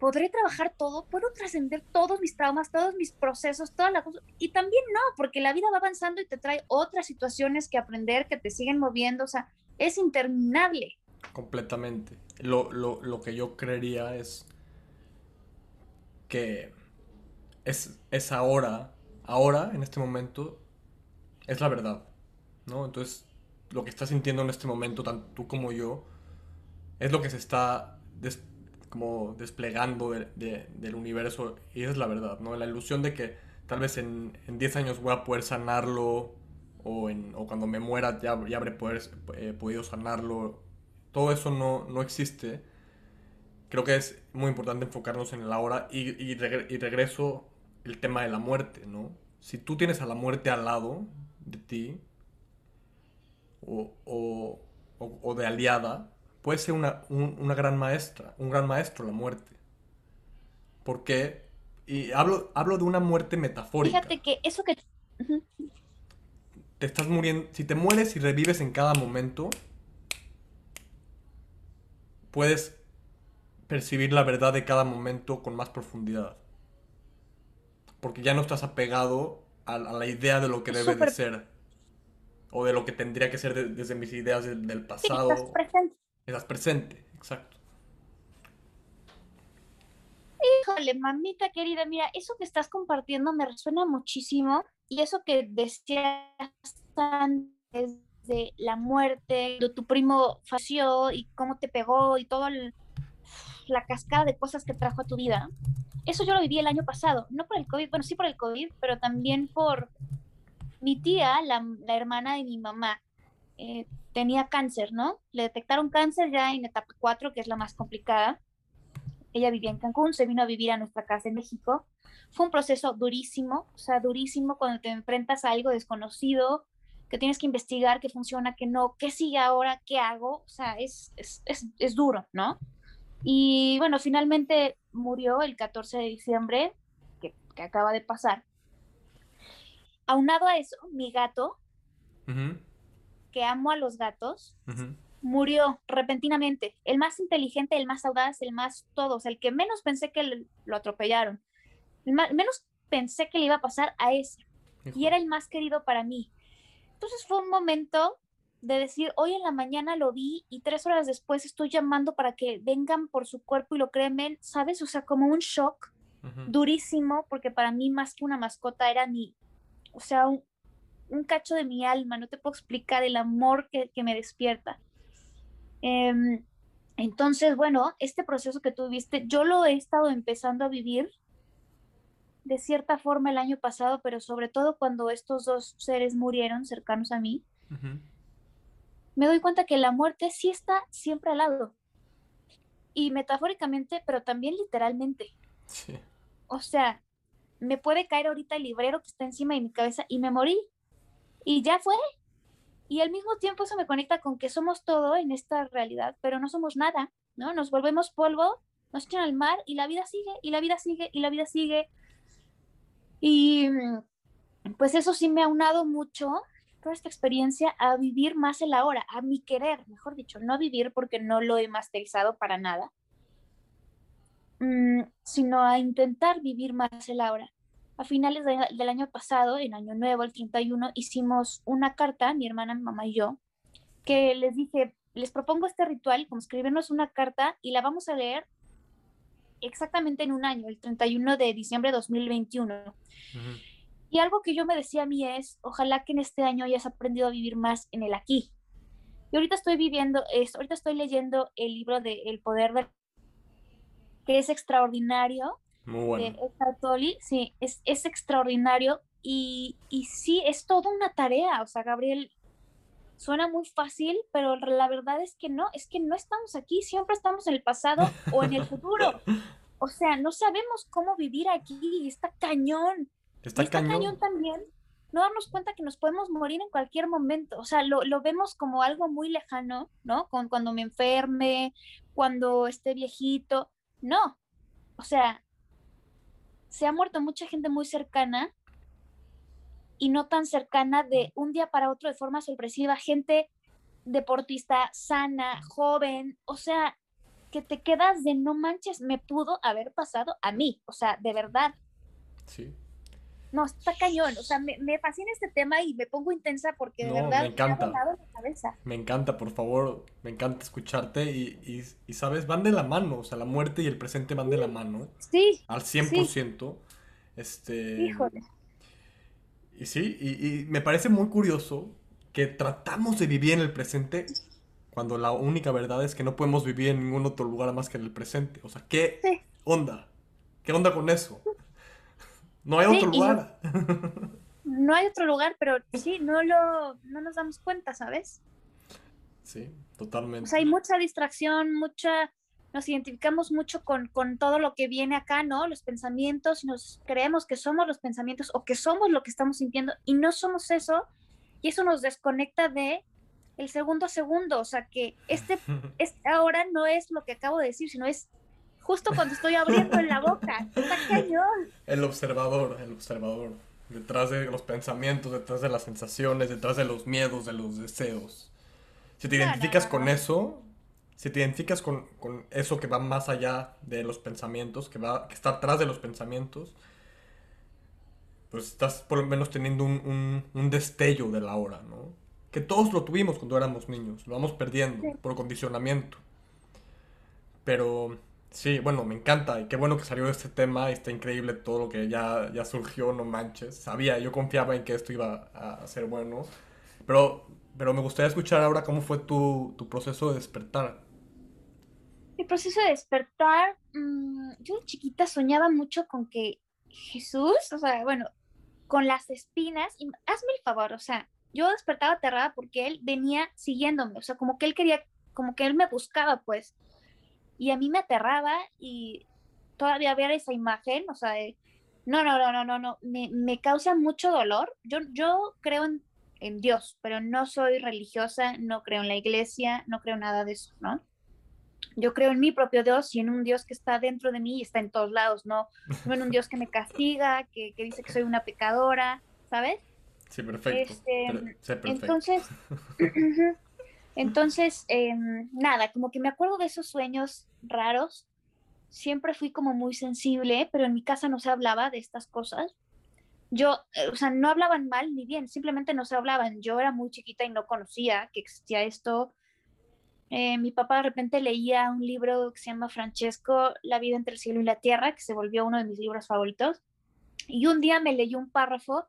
podré trabajar todo, puedo trascender todos mis traumas, todos mis procesos, todas las cosas. Y también no, porque la vida va avanzando y te trae otras situaciones que aprender, que te siguen moviendo, o sea, es interminable. Completamente. Lo, lo, lo que yo creería es que es, es ahora, ahora, en este momento, es la verdad, ¿no? Entonces, lo que estás sintiendo en este momento, tanto tú como yo, es lo que se está como desplegando del universo y es la verdad, ¿no? La ilusión de que tal vez en, 10 años voy a poder sanarlo o, en, o cuando me muera ya, ya habré eh, podido sanarlo, todo eso no, no, existe. Creo que es muy importante enfocarnos en el ahora y, y, y regreso el tema de la muerte, ¿no? Si tú tienes a la muerte al lado, de ti o, de aliada puede ser una, gran maestra, un gran maestro la muerte. Porque, y hablo, hablo de una muerte metafórica. Fíjate que eso que... Te estás muriendo, si te mueres y revives en cada momento, puedes percibir la verdad de cada momento con más profundidad. Porque ya no estás apegado a, la idea de lo que debe de ser. O de lo que tendría que ser desde mis ideas del, pasado. estás presente. Estás presente, exacto. Híjole, mamita querida, mira, eso que estás compartiendo me resuena muchísimo. Y eso que decías antes la muerte, de tu primo falleció y cómo te pegó y toda la cascada de cosas que trajo a tu vida eso yo lo viví el año pasado, no por el COVID, bueno, sí por el COVID, pero también por mi tía, la, hermana de mi mamá, eh, tenía cáncer, ¿no? Le detectaron cáncer ya en etapa 4, que es la más complicada. Ella vivía en Cancún, se vino a vivir a nuestra casa en México. Fue un proceso durísimo, o sea, durísimo cuando te enfrentas a algo desconocido, que tienes que investigar qué funciona, qué no, qué sigue ahora, qué hago, o sea, es, es, es, es duro, ¿no? Y bueno, finalmente murió el 14 de diciembre, que, acaba de pasar. Aunado a eso, mi gato, que amo a los gatos, murió repentinamente. El más inteligente, el más audaz, el más todos, el que menos pensé que lo atropellaron. menos pensé que le iba a pasar a ese. Y era el más querido para mí. Entonces fue un momento de decir, hoy en la mañana lo vi y tres horas después estoy llamando para que vengan por su cuerpo y lo cremen, ¿sabes? O sea, como un shock durísimo, porque para mí más que una mascota era mi, o sea, un, cacho de mi alma, no te puedo explicar el amor que, me despierta. Em, entonces, bueno, este proceso que tú viste, yo lo he estado empezando a vivir de cierta forma el año pasado, pero sobre todo cuando estos dos seres murieron cercanos a mí me doy cuenta que la muerte sí está siempre al lado. Y metafóricamente, pero también literalmente. Sí. O sea, me puede caer ahorita el librero que está encima de mi cabeza y me morí. Y ya fue. Y al mismo tiempo eso me conecta con que somos todo en esta realidad, pero no somos nada, ¿no? Nos volvemos polvo, nos echan al mar y la vida sigue, y la vida sigue, y la vida sigue. Y pues eso sí me ha unado mucho toda esta experiencia a vivir más el ahora, a mi querer, mejor dicho, no vivir porque no lo he masterizado para nada, mm, sino a intentar vivir más el ahora. A finales del año pasado, en Año Nuevo, el 31, hicimos una carta, mi hermana, mi mamá y yo, que les dije, les propongo este ritual, como escribirnos una carta y la vamos a leer exactamente en un año, el 31 de diciembre de 2021. Y algo que yo me decía a mí es, ojalá que en este año hayas aprendido a vivir más en el aquí. Y ahorita estoy viviendo, es, ahorita estoy leyendo el libro de El Poder del que es extraordinario. Muy bueno. De sí, es, es extraordinario y, y sí, es toda una tarea. O sea, Gabriel, suena muy fácil, pero la verdad es que no, es que no estamos aquí, siempre estamos en el pasado o en el futuro. O sea, no sabemos cómo vivir aquí, está cañón. Está, cañón. también no darnos cuenta que nos podemos morir en cualquier momento. O sea, lo, lo vemos como algo muy lejano, ¿no? Con, cuando me enferme, cuando esté viejito. No. O sea, se ha muerto mucha gente muy cercana y no tan cercana de un día para otro de forma sorpresiva. Gente deportista, sana, joven. O sea, que te quedas de no manches, me pudo haber pasado a mí, o sea, de verdad. Sí. No, está cañón, o sea, me, fascina este tema y me pongo intensa porque de verdad me encanta. Me, me encanta, por favor, me encanta escucharte y, y, sabes, van de la mano, o sea, la muerte y el presente van de la mano. Sí. Al 100%. Este... Híjole. Y sí, y, y me parece muy curioso que tratamos de vivir en el presente cuando la única verdad es que no podemos vivir en ningún otro lugar más que en el presente. O sea, ¿qué onda? ¿Qué onda con eso? No hay otro lugar. No, hay otro lugar, pero sí, no lo, no nos damos cuenta, ¿sabes? Sí, totalmente. O sea, hay mucha distracción, mucha, nos identificamos mucho con, con todo lo que viene acá, ¿no? Los pensamientos, nos creemos que somos los pensamientos o que somos lo que estamos sintiendo y no somos eso, y eso nos desconecta de el segundo a segundo, o sea que este, este ahora no es lo que acabo de decir, sino es justo cuando estoy abriendo en la boca. Está cañón. El observador, el observador. Detrás de los pensamientos, detrás de las sensaciones, detrás de los miedos, de los deseos. Si te identificas con eso, si te identificas con, eso que va más allá de los pensamientos, que, va, que está atrás de los pensamientos, pues estás por lo menos teniendo un, un, un destello de la hora, ¿no? que todos lo tuvimos cuando éramos niños, lo vamos perdiendo por condicionamiento. Pero sí, bueno, me encanta y qué bueno que salió este tema, está increíble todo lo que ya, ya surgió, no manches. Sabía, yo confiaba en que esto iba a ser bueno, pero, pero me gustaría escuchar ahora cómo fue tu, tu proceso de despertar. Proceso de despertar, mm, yo de chiquita soñaba mucho con que Jesús, o sea, bueno, con las espinas, y hazme el favor, o sea, yo despertaba aterrada porque él venía siguiéndome, o sea, como que él quería, como que él me buscaba, pues. Y a mí me aterraba y todavía ver esa imagen, o sea, no, no, no, no, no, no, me, me causa mucho dolor. Yo, yo creo en, en Dios, pero no soy religiosa, no creo en la iglesia, no creo nada de eso, ¿no? Yo creo en mi propio Dios y en un Dios que está dentro de mí y está en todos lados, no, no en un Dios que me castiga, que, que dice que soy una pecadora, ¿sabes? Sí, perfecto. Este, entonces, entonces em, nada, como que me acuerdo de esos sueños raros. Siempre fui como muy sensible, pero en mi casa no se hablaba de estas cosas. Yo, eh, o sea, no hablaban mal ni bien, simplemente no se hablaban. Yo era muy chiquita y no conocía que existía esto. Eh, mi papá de repente leía un libro que se llama Francesco, La vida entre el cielo y la tierra, que se volvió uno de mis libros favoritos. Y un día me leyó un párrafo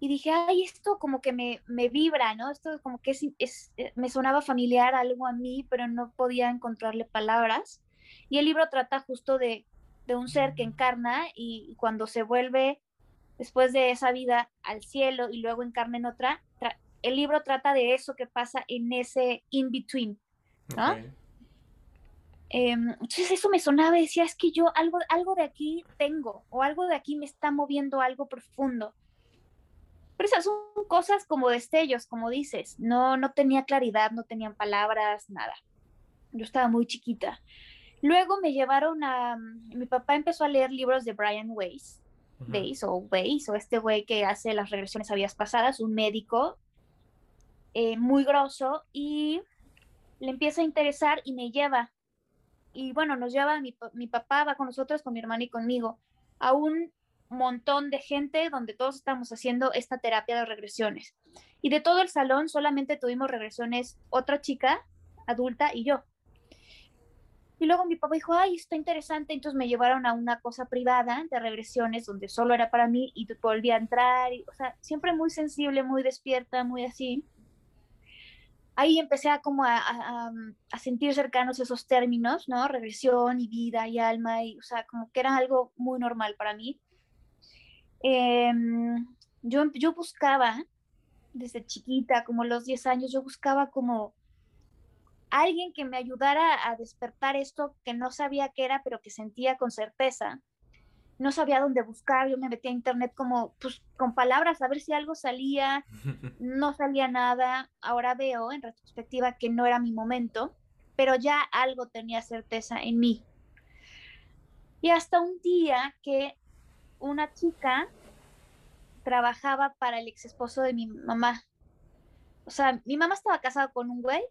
y dije, ay, esto como que me, me vibra, ¿no? Esto como que es, es, eh, me sonaba familiar algo a mí, pero no podía encontrarle palabras. Y el libro trata justo de, de un ser que encarna y, cuando se vuelve después de esa vida al cielo y luego encarna en otra, el libro trata de eso que pasa en ese in-between, ¿no? Em, entonces eso me sonaba decía, es que yo algo, algo de aquí tengo o algo de aquí me está moviendo algo profundo. Pero esas son cosas como destellos, como dices. No, no tenía claridad, no tenían palabras, nada. Yo estaba muy chiquita. Luego me llevaron a... Mi papá empezó a leer libros de Brian Weiss, Weiss o Weiss, o este güey que hace las regresiones a vidas pasadas, un médico eh, muy grosso, y le empieza a interesar y me lleva. Y bueno, nos lleva, mi, mi papá va con nosotros, con mi hermana y conmigo, a un montón de gente donde todos estamos haciendo esta terapia de regresiones. Y de todo el salón solamente tuvimos regresiones otra chica, adulta y yo. Y luego mi papá dijo, ay, está interesante, entonces me llevaron a una cosa privada de regresiones donde solo era para mí y volví a entrar, y, o sea, siempre muy sensible, muy despierta, muy así. Ahí empecé a como a, a, sentir cercanos esos términos, ¿no? Regresión y vida y alma, y, o sea, como que era algo muy normal para mí. Em, yo, yo buscaba, desde chiquita, como los 10 años, yo buscaba como alguien que me ayudara a despertar esto que no sabía qué era, pero que sentía con certeza. No sabía dónde buscar, yo me metí a internet como, pues, con palabras, a ver si algo salía, no salía nada. Ahora veo en retrospectiva que no era mi momento, pero ya algo tenía certeza en mí. Y hasta un día que una chica trabajaba para el ex esposo de mi mamá. O sea, mi mamá estaba casada con un güey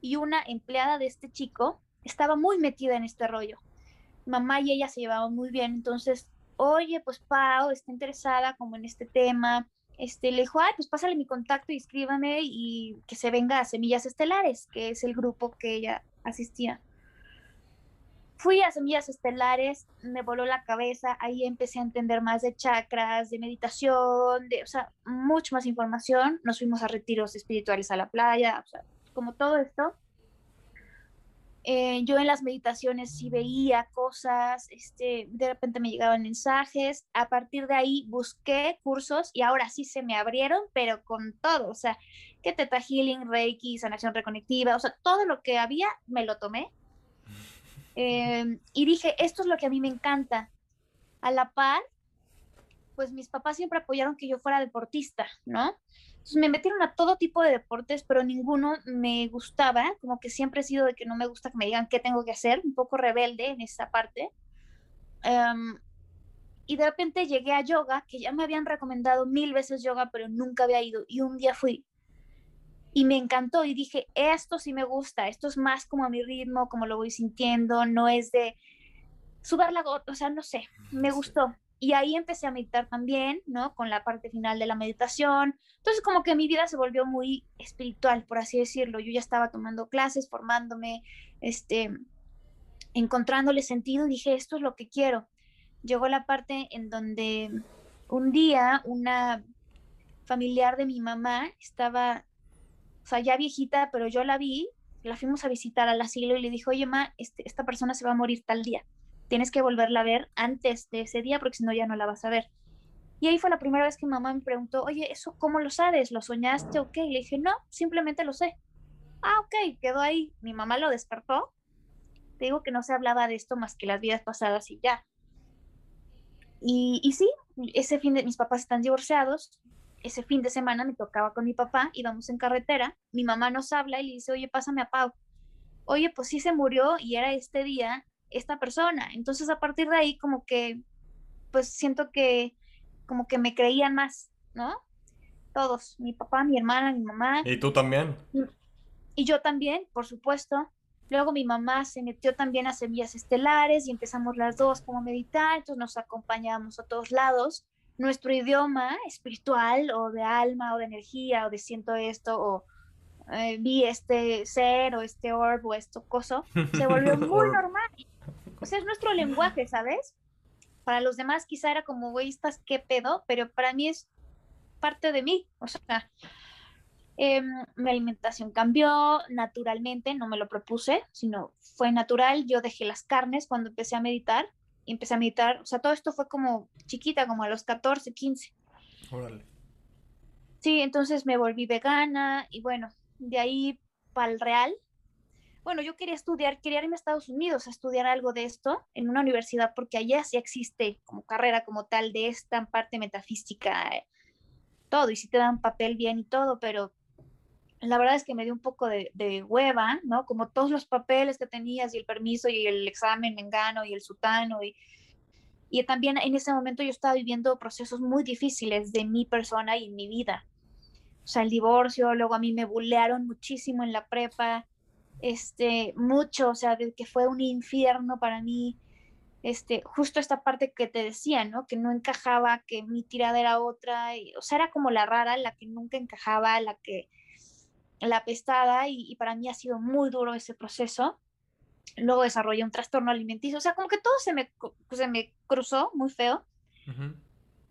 y una empleada de este chico estaba muy metida en este rollo. Mamá y ella se llevaban muy bien, entonces, oye, pues Pau está interesada como en este tema. Este, le dijo, ay, pues pásale mi contacto y escríbame y que se venga a Semillas Estelares, que es el grupo que ella asistía. Fui a Semillas Estelares, me voló la cabeza, ahí empecé a entender más de chakras, de meditación, de, o sea, mucho más información. Nos fuimos a retiros espirituales a la playa, o sea, como todo esto, eh, yo en las meditaciones sí veía cosas, este, de repente me llegaban mensajes, a partir de ahí busqué cursos y ahora sí se me abrieron, pero con todo, o sea, que Teta Healing, Reiki, sanación reconectiva, o sea, todo lo que había me lo tomé. Em, y dije, esto es lo que a mí me encanta. A la par, pues mis papás siempre apoyaron que yo fuera deportista, ¿no? me metieron a todo tipo de deportes, pero ninguno me gustaba, como que siempre he sido de que no me gusta que me digan qué tengo que hacer, un poco rebelde en esa parte. Em, y de repente llegué a yoga, que ya me habían recomendado mil veces yoga, pero nunca había ido. Y un día fui y me encantó y dije, esto sí me gusta, esto es más como a mi ritmo, como lo voy sintiendo, no es de subir la gota, o sea, no sé, me gustó. Y ahí empecé a meditar también, ¿no? Con la parte final de la meditación. Entonces como que mi vida se volvió muy espiritual, por así decirlo. Yo ya estaba tomando clases, formándome, este, encontrándole sentido dije, esto es lo que quiero. Llegó la parte en donde un día una familiar de mi mamá estaba, o sea, ya viejita, pero yo la vi, la fuimos a visitar al asilo y le dijo, oye, ma, este, esta persona se va a morir tal día tienes que volverla a ver antes de ese día porque si no ya no la vas a ver. Y ahí fue la primera vez que mamá me preguntó, oye, ¿eso cómo lo sabes? ¿Lo soñaste o qué? Y le dije, no, simplemente lo sé. Ah, ok, quedó ahí. Mi mamá lo despertó. Te digo que no se hablaba de esto más que las vidas pasadas y ya. Y, y sí, ese fin de mis papás están divorciados. Ese fin de semana me tocaba con mi papá, íbamos en carretera. Mi mamá nos habla y le dice, oye, pásame a Pau. Oye, pues sí se murió y era este día esta persona. Entonces a partir de ahí como que, pues siento que como que me creían más, ¿no? Todos, mi papá, mi hermana, mi mamá. ¿Y tú también? Y, yo también, por supuesto. Luego mi mamá se metió también a semillas estelares y empezamos las dos como a meditar, entonces nos acompañamos a todos lados. Nuestro idioma espiritual o de alma o de energía o de siento esto o eh, vi este ser o este orb o esto coso, se volvió muy normal o sea, es nuestro lenguaje, ¿sabes? Para los demás quizá era como, güey, ¿estás qué pedo? Pero para mí es parte de mí. O sea, em, mi alimentación cambió naturalmente, no me lo propuse, sino fue natural. Yo dejé las carnes cuando empecé a meditar. Y empecé a meditar, o sea, todo esto fue como chiquita, como a los 14, 15. Órale. Sí, entonces me volví vegana y bueno, de ahí para el real, bueno, yo quería estudiar, quería irme a Estados Unidos a estudiar algo de esto en una universidad, porque allá sí existe como carrera como tal de esta parte metafísica, eh, todo, y sí te dan papel bien y todo, pero la verdad es que me dio un poco de, hueva, ¿no? Como todos los papeles que tenías y el permiso y el examen mengano y el sutano y, y también en ese momento yo estaba viviendo procesos muy difíciles de mi persona y mi vida. O sea, el divorcio, luego a mí me bullearon muchísimo en la prepa, este, mucho, o sea, de que fue un infierno para mí, este, justo esta parte que te decía, ¿no? Que no encajaba, que mi tirada era otra, y, o sea, era como la rara, la que nunca encajaba, la que, la pestada y, para mí ha sido muy duro ese proceso. Luego desarrollé un trastorno alimenticio, o sea, como que todo se me, se me cruzó muy feo.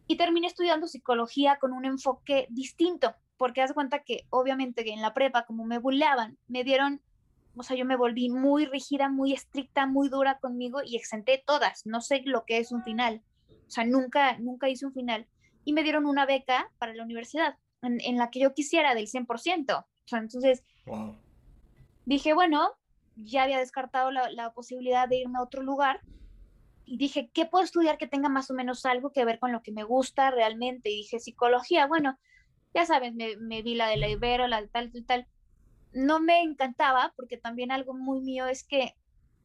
Y terminé estudiando psicología con un enfoque distinto, porque haz cuenta que obviamente que en la prepa, como me bulleaban, me dieron, o sea, yo me volví muy rígida, muy estricta, muy dura conmigo y exenté todas. No sé lo que es un final. O sea, nunca, nunca hice un final. Y me dieron una beca para la universidad, en, la que yo quisiera, del 100%. O sea, entonces, dije, bueno, ya había descartado la, la posibilidad de irme a otro lugar y dije, ¿qué puedo estudiar que tenga más o menos algo que ver con lo que me gusta realmente? Y dije, psicología, bueno, ya sabes, me, me vi la de la Ibero, la de tal, tal, tal. No me encantaba porque también algo muy mío es que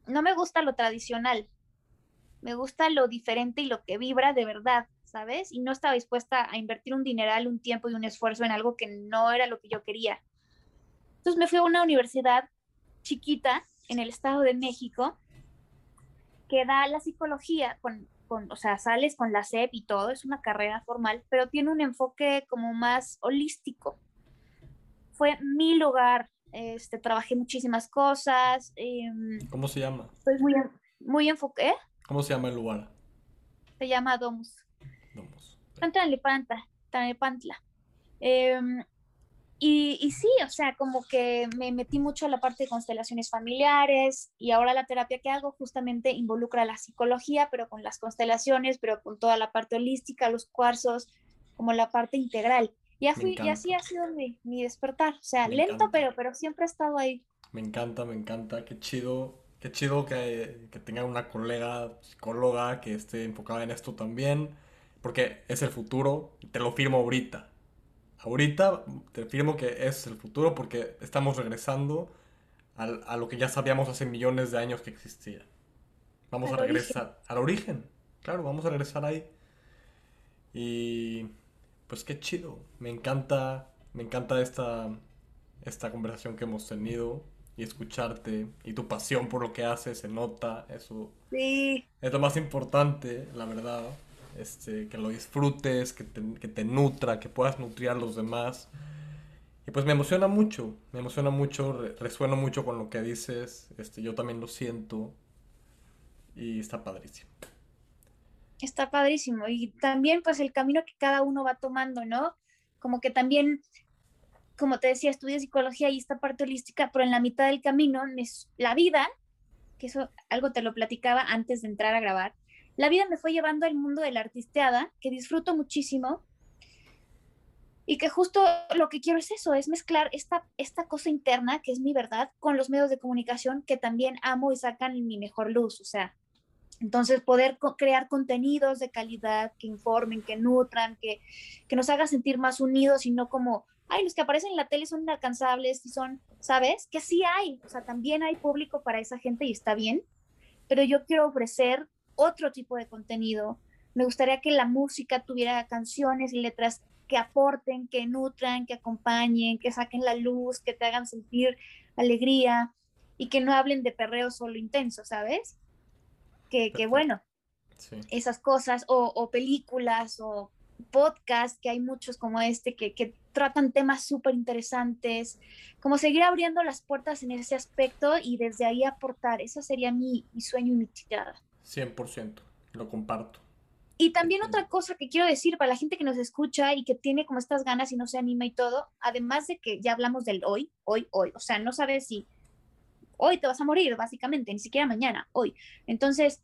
no me gusta lo tradicional, me gusta lo diferente y lo que vibra de verdad, ¿sabes? Y no estaba dispuesta a invertir un dineral, un tiempo y un esfuerzo en algo que no era lo que yo quería. Entonces me fui a una universidad chiquita en el Estado de México que da la psicología con o sea, sales con la SEP y todo, es una carrera formal, pero tiene un enfoque como más holístico. Fue mi lugar, este, trabajé muchísimas cosas. Em, ¿Cómo se llama? Estoy muy, muy enfoque. ¿eh? ¿Cómo se llama el lugar? Se llama Domus. Domus. Tanepantla. Eh, y, sí, o sea, como que me metí mucho a la parte de constelaciones familiares y ahora la terapia que hago justamente involucra la psicología, pero con las constelaciones, pero con toda la parte holística, los cuarzos, como la parte integral. Y, así, y así ha sido mi, mi despertar, o sea, lento, pero, pero siempre he estado ahí. Me encanta, me encanta, qué chido, qué chido que, que tenga una colega psicóloga que esté enfocada en esto también, porque es el futuro, te lo firmo ahorita ahorita te afirmo que es el futuro porque estamos regresando a lo que ya sabíamos hace millones de años que existía. Vamos a regresar al origen. Claro, vamos a regresar ahí. Y pues qué chido. Me encanta, me encanta esta, esta conversación que hemos tenido y escucharte y tu pasión por lo que haces se nota. Eso sí. es lo más importante, la verdad este, que lo disfrutes, que te, que te nutra, que puedas nutrir a los demás. Y pues me emociona mucho, me emociona mucho, resueno mucho con lo que dices, este, yo también lo siento y está padrísimo. Está padrísimo y también pues el camino que cada uno va tomando, ¿no? Como que también, como te decía, estudié psicología y esta parte holística, pero en la mitad del camino, la vida, que eso algo te lo platicaba antes de entrar a grabar, la vida me fue llevando al mundo de la artisteada, que disfruto muchísimo, y que justo lo que quiero es eso, es mezclar esta, esta cosa interna, que es mi verdad, con los medios de comunicación que también amo y sacan mi mejor luz, o sea, entonces poder crear contenidos de calidad que informen, que nutran, que, que nos haga sentir más unidos y no como, ay, los que aparecen en la tele son inalcanzables y son, ¿sabes? Que sí hay, o sea, también hay público para esa gente y está bien, pero yo quiero ofrecer otro tipo de contenido. Me gustaría que la música tuviera canciones y letras que aporten, que nutran, que acompañen, que saquen la luz, que te hagan sentir alegría y que no hablen de perreo solo intenso, ¿sabes? Que, que bueno, esas cosas, o, películas o podcasts, que hay muchos como este, que, que tratan temas súper interesantes, como seguir abriendo las puertas en ese aspecto y desde ahí aportar. Ese sería mi, mi sueño y mi tirada. 100%, lo comparto. Y también otra cosa que quiero decir para la gente que nos escucha y que tiene como estas ganas y no se anima y todo, además de que ya hablamos del hoy, hoy, hoy, o sea, no sabes si hoy te vas a morir, básicamente, ni siquiera mañana, hoy. Entonces,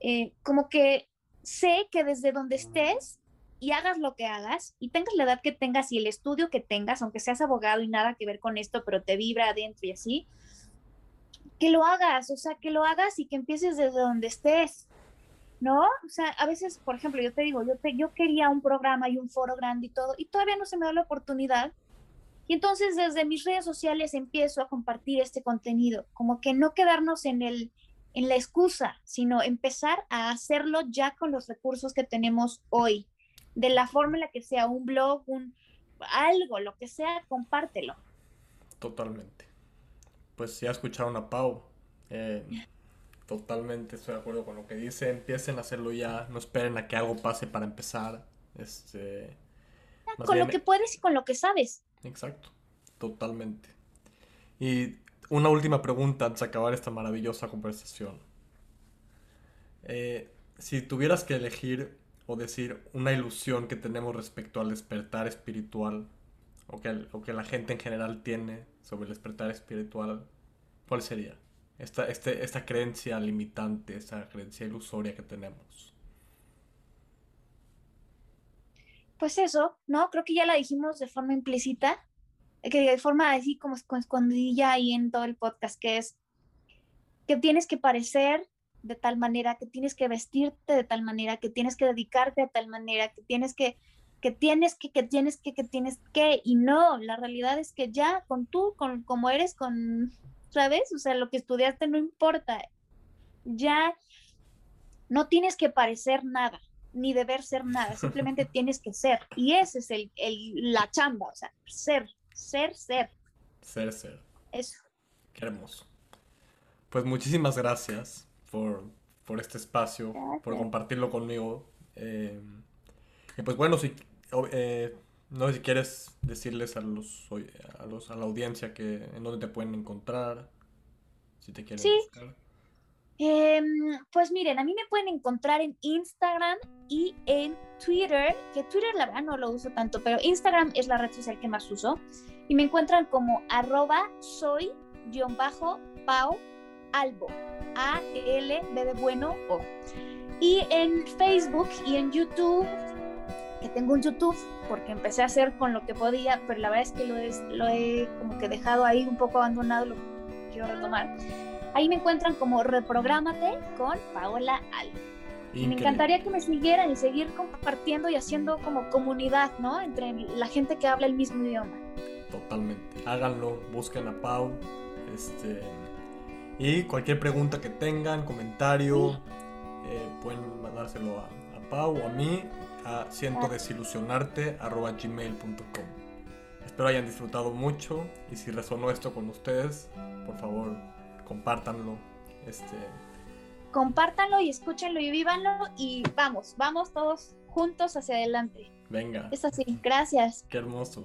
eh, como que sé que desde donde estés y hagas lo que hagas y tengas la edad que tengas y el estudio que tengas, aunque seas abogado y nada que ver con esto, pero te vibra adentro y así, que lo hagas, o sea, que lo hagas y que empieces desde donde estés, ¿no? O sea, a veces, por ejemplo, yo te digo, yo, te, yo quería un programa y un foro grande y todo, y todavía no se me da la oportunidad. Y entonces desde mis redes sociales empiezo a compartir este contenido, como que no quedarnos en el en la excusa, sino empezar a hacerlo ya con los recursos que tenemos hoy, de la forma en la que sea un blog, un algo, lo que sea, compártelo. Totalmente pues ya escucharon a Pau. Eh, totalmente estoy de acuerdo con lo que dice. Empiecen a hacerlo ya. No esperen a que algo pase para empezar. Este, con lo que puedes y con lo que sabes. Exacto. Totalmente. Y una última pregunta antes de acabar esta maravillosa conversación. Eh, si tuvieras que elegir o decir una ilusión que tenemos respecto al despertar espiritual, o que, o que la gente en general tiene sobre el despertar espiritual, ¿cuál sería? Esta, este, esta creencia limitante, esta creencia ilusoria que tenemos. Pues eso, ¿no? Creo que ya la dijimos de forma implícita, que de forma así como escondidilla ahí en todo el podcast, que es que tienes que parecer de tal manera, que tienes que vestirte de tal manera, que tienes que dedicarte de tal manera, que tienes que, que tienes que, que tienes que, que tienes que, y no, la realidad es que ya con tú, con como eres, con, ¿sabes? O sea, lo que estudiaste no importa, ya no tienes que parecer nada, ni deber ser nada, simplemente tienes que ser, y ese es el, el, la chamba, o sea, ser, ser, ser. Ser, ser. Eso. Qué hermoso. Pues muchísimas gracias por, este espacio, por compartirlo conmigo. Eh, y pues bueno, si, eh, no sé si quieres decirles a los, a los a la audiencia que en dónde te pueden encontrar, si te quieren sí. Em, pues miren, a mí me pueden encontrar en Instagram y en Twitter, que Twitter la verdad no lo uso tanto, pero Instagram es la red social que más uso. Y me encuentran como arroba soy-pau albo. A-L, B de bueno, O. Y en Facebook y en YouTube, que tengo un YouTube, porque empecé a hacer con lo que podía, pero la verdad es que lo, es, lo he como que dejado ahí un poco abandonado, lo quiero retomar. Ahí me encuentran como Reprográmate con Paola Albo. Y me encantaría que me siguieran y seguir compartiendo y haciendo como comunidad, ¿no? Entre la gente que habla el mismo idioma. Totalmente. Háganlo, busquen a Pau. Este, y cualquier pregunta que tengan, comentario, eh, pueden mandárselo a, Pau o a mí a cientodesilusionarte.gmail.com Espero hayan disfrutado mucho y si resonó esto con ustedes, por favor, compártanlo. Este... Compártanlo y escúchenlo y vívanlo y vamos, vamos todos juntos hacia adelante. Venga. Es así, gracias. Qué hermoso.